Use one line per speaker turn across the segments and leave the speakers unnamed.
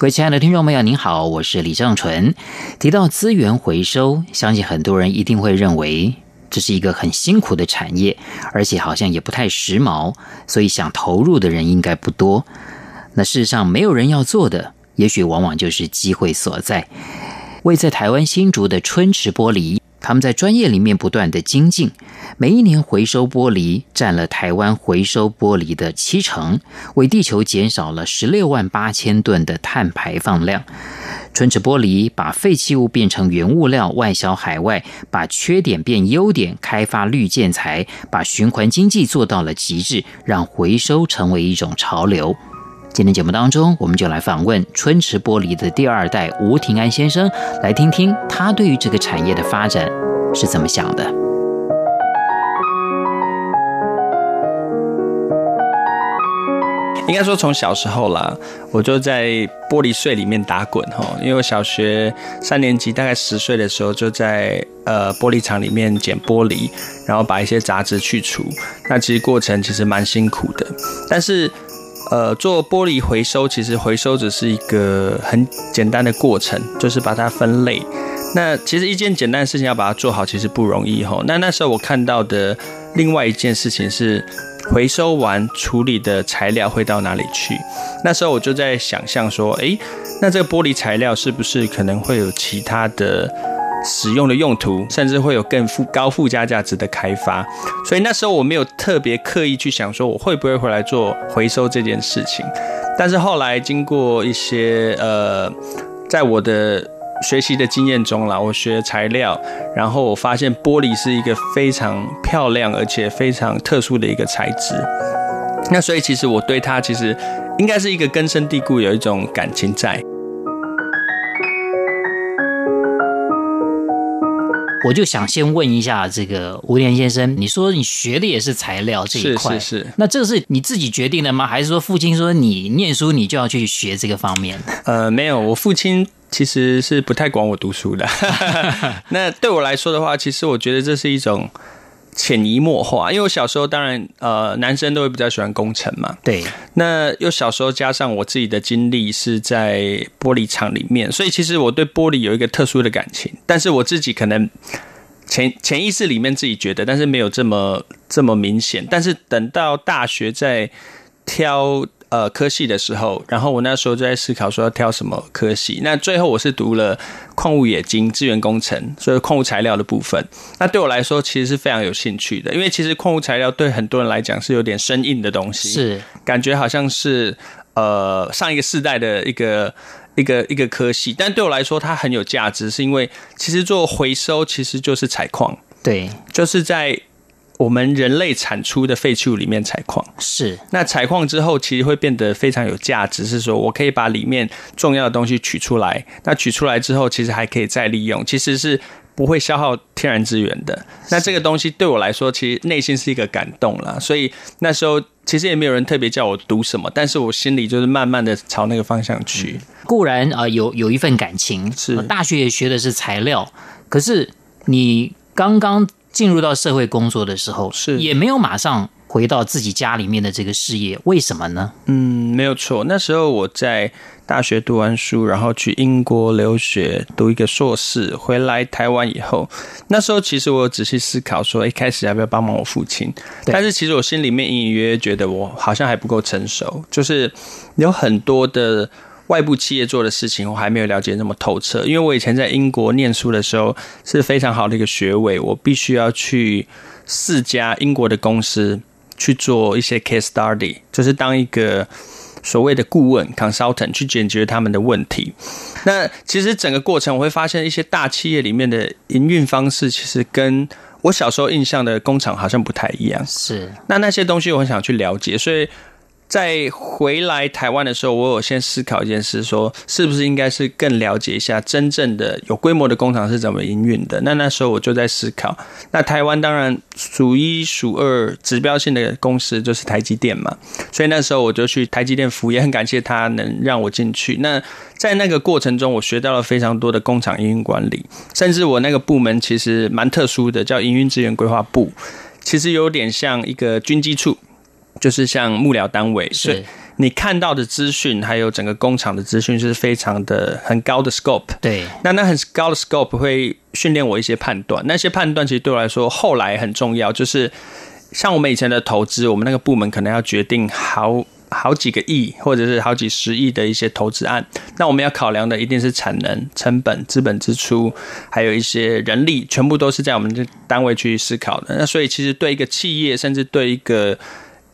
各位亲爱的听众朋友，您好，我是李正纯。提到资源回收，相信很多人一定会认为这是一个很辛苦的产业，而且好像也不太时髦，所以想投入的人应该不多。那事实上，没有人要做的，也许往往就是机会所在。位在台湾新竹的春池玻璃。他们在专业里面不断的精进，每一年回收玻璃占了台湾回收玻璃的七成，为地球减少了十六万八千吨的碳排放量。春池玻璃把废弃物变成原物料外销海外，把缺点变优点，开发绿建材，把循环经济做到了极致，让回收成为一种潮流。今天节目当中，我们就来访问春池玻璃的第二代吴庭安先生，来听听他对于这个产业的发展是怎么想的。
应该说，从小时候啦，我就在玻璃碎里面打滚哈，因为我小学三年级，大概十岁的时候，就在呃玻璃厂里面捡玻璃，然后把一些杂质去除。那其实过程其实蛮辛苦的，但是。呃，做玻璃回收，其实回收只是一个很简单的过程，就是把它分类。那其实一件简单的事情要把它做好，其实不容易哈。那那时候我看到的另外一件事情是，回收完处理的材料会到哪里去？那时候我就在想象说，诶，那这个玻璃材料是不是可能会有其他的？使用的用途，甚至会有更附高附加价值的开发，所以那时候我没有特别刻意去想说我会不会回来做回收这件事情。但是后来经过一些呃，在我的学习的经验中啦，我学材料，然后我发现玻璃是一个非常漂亮而且非常特殊的一个材质。那所以其实我对它其实应该是一个根深蒂固有一种感情在。
我就想先问一下这个吴连先生，你说你学的也是材料这一块，
是是是，
那这个是你自己决定的吗？还是说父亲说你念书你就要去学这个方面？
呃，没有，我父亲其实是不太管我读书的。那对我来说的话，其实我觉得这是一种潜移默化，因为我小时候当然呃，男生都会比较喜欢工程嘛，
对。
那又小时候加上我自己的经历是在玻璃厂里面，所以其实我对玻璃有一个特殊的感情，但是我自己可能潜潜意识里面自己觉得，但是没有这么这么明显。但是等到大学在挑。呃，科系的时候，然后我那时候就在思考说要挑什么科系。那最后我是读了矿物冶金、资源工程，所以矿物材料的部分。那对我来说其实是非常有兴趣的，因为其实矿物材料对很多人来讲是有点生硬的东西，
是
感觉好像是呃上一个世代的一个一个一个科系。但对我来说，它很有价值，是因为其实做回收其实就是采矿，
对，
就是在。我们人类产出的废弃物里面采矿，
是
那采矿之后，其实会变得非常有价值。是说我可以把里面重要的东西取出来，那取出来之后，其实还可以再利用，其实是不会消耗天然资源的。那这个东西对我来说，其实内心是一个感动啦。所以那时候其实也没有人特别叫我读什么，但是我心里就是慢慢的朝那个方向去。
嗯、固然啊，有有一份感情，
是
大学也学的是材料，可是你刚刚。进入到社会工作的时候，是也没有马上回到自己家里面的这个事业，为什么呢？
嗯，没有错。那时候我在大学读完书，然后去英国留学读一个硕士，回来台湾以后，那时候其实我有仔细思考说，一开始要不要帮忙我父亲？但是其实我心里面隐隐约约觉得我好像还不够成熟，就是有很多的。外部企业做的事情，我还没有了解那么透彻。因为我以前在英国念书的时候是非常好的一个学位，我必须要去四家英国的公司去做一些 case study，就是当一个所谓的顾问 consultant 去解决他们的问题。那其实整个过程我会发现，一些大企业里面的营运方式，其实跟我小时候印象的工厂好像不太一样。
是，
那那些东西我很想去了解，所以。在回来台湾的时候，我有先思考一件事，说是不是应该是更了解一下真正的有规模的工厂是怎么营运的。那那时候我就在思考，那台湾当然数一数二指标性的公司就是台积电嘛，所以那时候我就去台积电服务，也很感谢他能让我进去。那在那个过程中，我学到了非常多的工厂营运管理，甚至我那个部门其实蛮特殊的，叫营运资源规划部，其实有点像一个军机处。就是像幕僚单位，所以你看到的资讯，还有整个工厂的资讯，是非常的很高的 scope。
对，
那那很高的 scope 会训练我一些判断，那些判断其实对我来说后来很重要。就是像我们以前的投资，我们那个部门可能要决定好好几个亿，或者是好几十亿的一些投资案，那我们要考量的一定是产能、成本、资本支出，还有一些人力，全部都是在我们的单位去思考的。那所以其实对一个企业，甚至对一个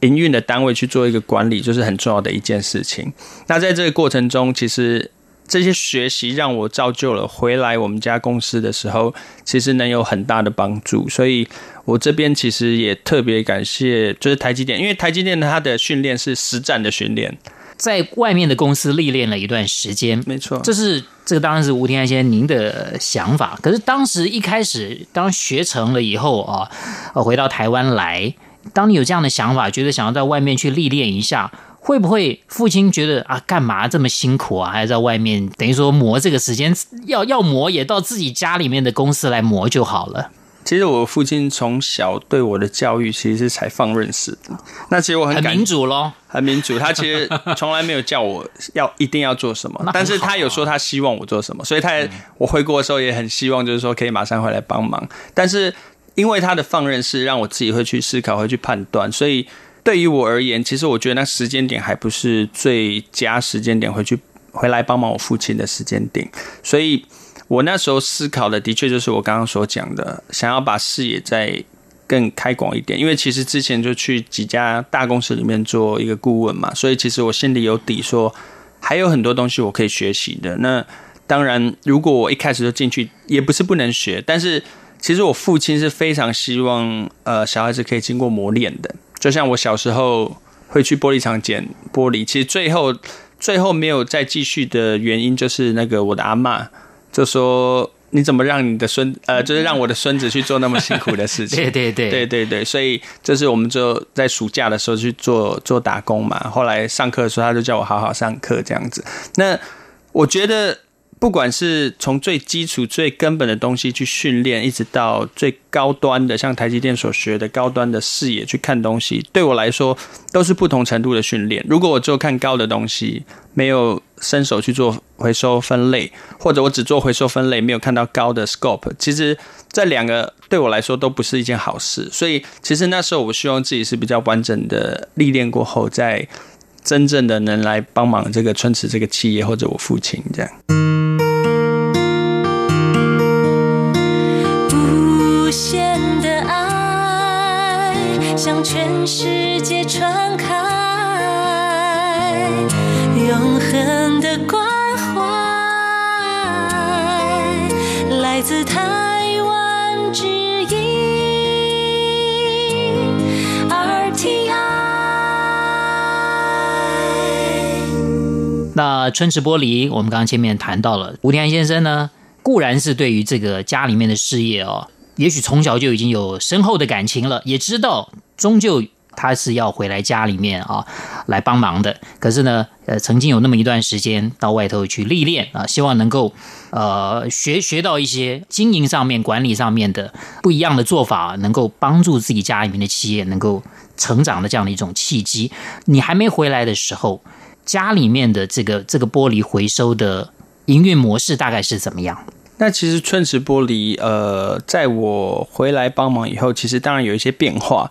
营运的单位去做一个管理，就是很重要的一件事情。那在这个过程中，其实这些学习让我造就了回来我们家公司的时候，其实能有很大的帮助。所以我这边其实也特别感谢，就是台积电，因为台积电它的训练是实战的训练，
在外面的公司历练了一段时间，
没错。
这是这个当然是吴天安先生您的想法。可是当时一开始当学成了以后啊，呃，回到台湾来。当你有这样的想法，觉得想要在外面去历练一下，会不会父亲觉得啊，干嘛这么辛苦啊，还要在外面等于说磨这个时间，要要磨也到自己家里面的公司来磨就好了。
其实我父亲从小对我的教育其实是采放任式的，那其实我很
很民主咯，
很民主。他其实从来没有叫我要一定要做什么，但是他有说他希望我做什么，所以他也我回国的时候也很希望就是说可以马上回来帮忙，但是。因为他的放任是让我自己会去思考，会去判断，所以对于我而言，其实我觉得那时间点还不是最佳时间点回去回来帮忙我父亲的时间点。所以我那时候思考的，的确就是我刚刚所讲的，想要把视野再更开广一点。因为其实之前就去几家大公司里面做一个顾问嘛，所以其实我心里有底，说还有很多东西我可以学习的。那当然，如果我一开始就进去，也不是不能学，但是。其实我父亲是非常希望，呃，小孩子可以经过磨练的。就像我小时候会去玻璃厂捡玻璃，其实最后最后没有再继续的原因，就是那个我的阿嬷就说：“你怎么让你的孙，呃，就是让我的孙子去做那么辛苦的事情？”
对对对
对对对，所以这是我们就在暑假的时候去做做打工嘛。后来上课的时候，他就叫我好好上课这样子。那我觉得。不管是从最基础、最根本的东西去训练，一直到最高端的，像台积电所学的高端的视野去看东西，对我来说都是不同程度的训练。如果我只有看高的东西，没有伸手去做回收分类，或者我只做回收分类，没有看到高的 scope，其实这两个对我来说都不是一件好事。所以，其实那时候我希望自己是比较完整的历练过后，再真正的能来帮忙这个春池这个企业，或者我父亲这
样。全世界传开，永恒的关怀，来自台湾之音 RTI。
那春池玻璃，我们刚刚前面谈到了吴天先生呢，固然是对于这个家里面的事业哦，也许从小就已经有深厚的感情了，也知道。终究他是要回来家里面啊，来帮忙的。可是呢，呃，曾经有那么一段时间到外头去历练啊，希望能够呃学学到一些经营上面、管理上面的不一样的做法，能够帮助自己家里面的企业能够成长的这样的一种契机。你还没回来的时候，家里面的这个这个玻璃回收的营运模式大概是怎么样？
那其实春池玻璃，呃，在我回来帮忙以后，其实当然有一些变化。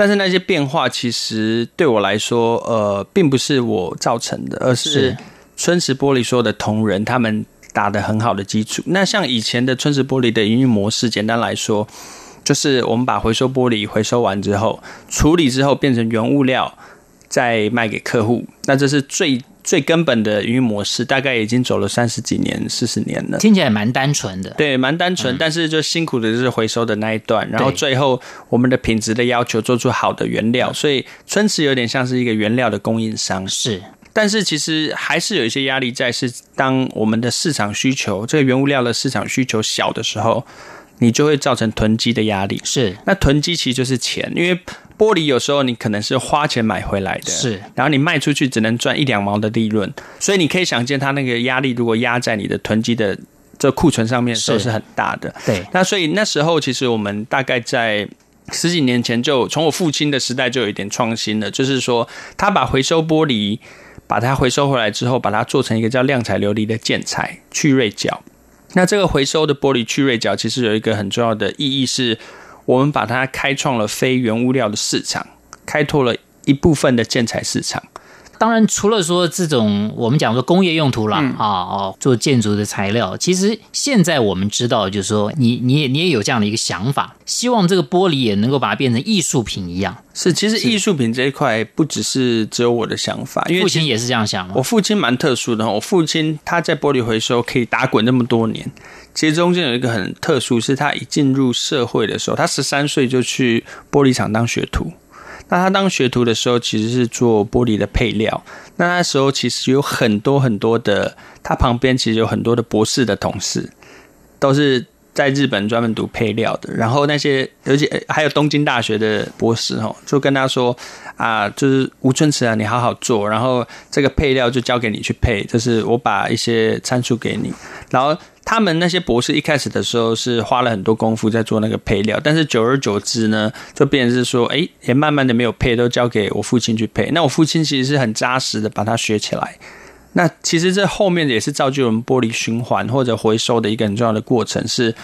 但是那些变化其实对我来说，呃，并不是我造成的，而是春池玻璃说的同仁他们打的很好的基础。那像以前的春池玻璃的营运模式，简单来说，就是我们把回收玻璃回收完之后，处理之后变成原物料，再卖给客户。那这是最最根本的营运模式，大概已经走了三十几年、四十年了。
听起来蛮单纯的，
对，蛮单纯，嗯、但是就辛苦的就是回收的那一段，然后最后我们的品质的要求，做出好的原料，所以春池有点像是一个原料的供应商。
是，
但是其实还是有一些压力在，是当我们的市场需求，这个原物料的市场需求小的时候，你就会造成囤积的压力。
是，
那囤积其实就是钱，因为。玻璃有时候你可能是花钱买回来的，
是，
然后你卖出去只能赚一两毛的利润，所以你可以想见它那个压力，如果压在你的囤积的这库存上面，都是很大的。
对，
那所以那时候其实我们大概在十几年前就从我父亲的时代就有一点创新了，就是说他把回收玻璃把它回收回来之后，把它做成一个叫亮彩琉璃的建材去锐角。那这个回收的玻璃去锐角其实有一个很重要的意义是。我们把它开创了非原物料的市场，开拓了一部分的建材市场。
当然，除了说这种我们讲说工业用途啦，啊、嗯、哦，做建筑的材料，其实现在我们知道，就是说你你也你也有这样的一个想法，希望这个玻璃也能够把它变成艺术品一样。
是，其实艺术品这一块不只是只有我的想法，因为
父亲也是这样想吗。
我父亲蛮特殊的，我父亲他在玻璃回收可以打滚那么多年。其实中间有一个很特殊，是他一进入社会的时候，他十三岁就去玻璃厂当学徒。那他当学徒的时候，其实是做玻璃的配料。那那时候其实有很多很多的，他旁边其实有很多的博士的同事，都是在日本专门读配料的。然后那些，而且还有东京大学的博士哦，就跟他说啊，就是吴春池啊，你好好做，然后这个配料就交给你去配，就是我把一些参数给你，然后。他们那些博士一开始的时候是花了很多功夫在做那个配料，但是久而久之呢，就变成是说，哎，也慢慢的没有配，都交给我父亲去配。那我父亲其实是很扎实的把它学起来。那其实这后面也是造就我们玻璃循环或者回收的一个很重要的过程是，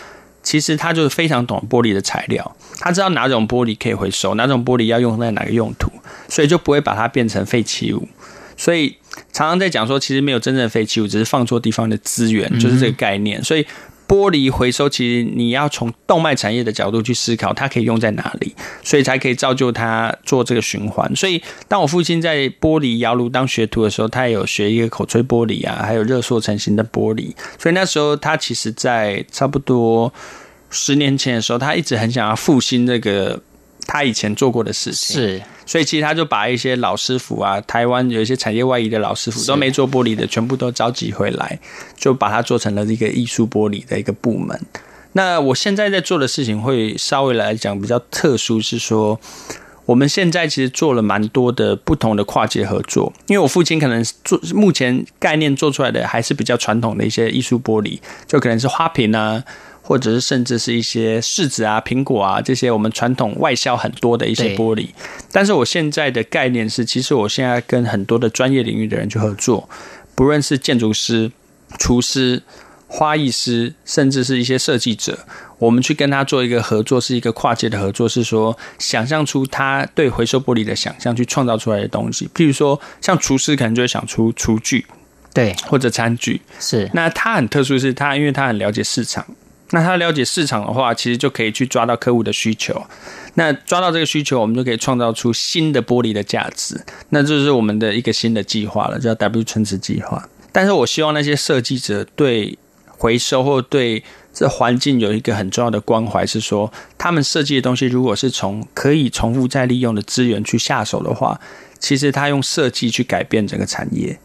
其实他就是非常懂玻璃的材料，他知道哪种玻璃可以回收，哪种玻璃要用在哪个用途，所以就不会把它变成废弃物。所以常常在讲说，其实没有真正废弃物，只是放错地方的资源，就是这个概念。所以玻璃回收，其实你要从动脉产业的角度去思考，它可以用在哪里，所以才可以造就它做这个循环。所以当我父亲在玻璃窑炉当学徒的时候，他也有学一个口吹玻璃啊，还有热塑成型的玻璃。所以那时候他其实，在差不多十年前的时候，他一直很想要复兴这个。他以前做过的事情
是，
所以其实他就把一些老师傅啊，台湾有一些产业外移的老师傅都没做玻璃的，全部都召集回来，就把它做成了一个艺术玻璃的一个部门。那我现在在做的事情会稍微来讲比较特殊，是说我们现在其实做了蛮多的不同的跨界合作，因为我父亲可能做目前概念做出来的还是比较传统的一些艺术玻璃，就可能是花瓶啊。或者是甚至是一些柿子啊、苹果啊这些我们传统外销很多的一些玻璃，但是我现在的概念是，其实我现在跟很多的专业领域的人去合作，不论是建筑师、厨师、花艺师，甚至是一些设计者，我们去跟他做一个合作，是一个跨界的合作，是说想象出他对回收玻璃的想象，去创造出来的东西。譬如说，像厨师可能就会想出厨具，
对，
或者餐具，
是。
那他很特殊，是他因为他很了解市场。那他了解市场的话，其实就可以去抓到客户的需求。那抓到这个需求，我们就可以创造出新的玻璃的价值。那这是我们的一个新的计划了，叫 W 春池计划。但是我希望那些设计者对回收或对这环境有一个很重要的关怀，是说他们设计的东西，如果是从可以重复再利用的资源去下手的话，其实他用设计去改变整个产业。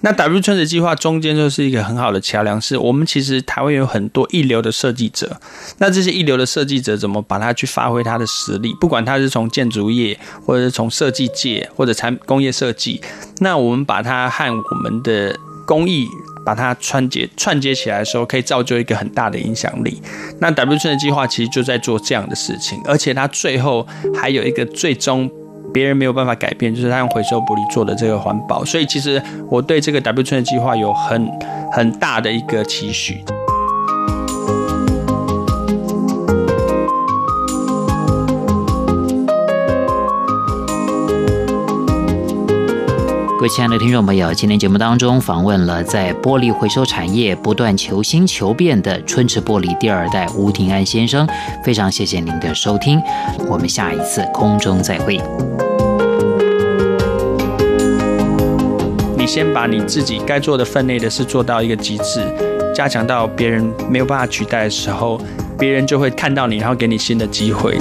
那 W 春池计划中间就是一个很好的桥梁，是我们其实台湾有很多一流的设计者，那这些一流的设计者怎么把它去发挥他的实力？不管他是从建筑业，或者是从设计界，或者产工业设计，那我们把它和我们的工艺把它串接串接起来的时候，可以造就一个很大的影响力。那 W 春池计划其实就在做这样的事情，而且它最后还有一个最终。别人没有办法改变，就是他用回收玻璃做的这个环保，所以其实我对这个 W 村的计划有很很大的一个期许。
各位亲爱的听众朋友，今天节目当中访问了在玻璃回收产业不断求新求变的春池玻璃第二代吴庭安先生，非常谢谢您的收听，我们下一次空中再会。
你先把你自己该做的分内的事做到一个极致，加强到别人没有办法取代的时候，别人就会看到你，然后给你新的机会。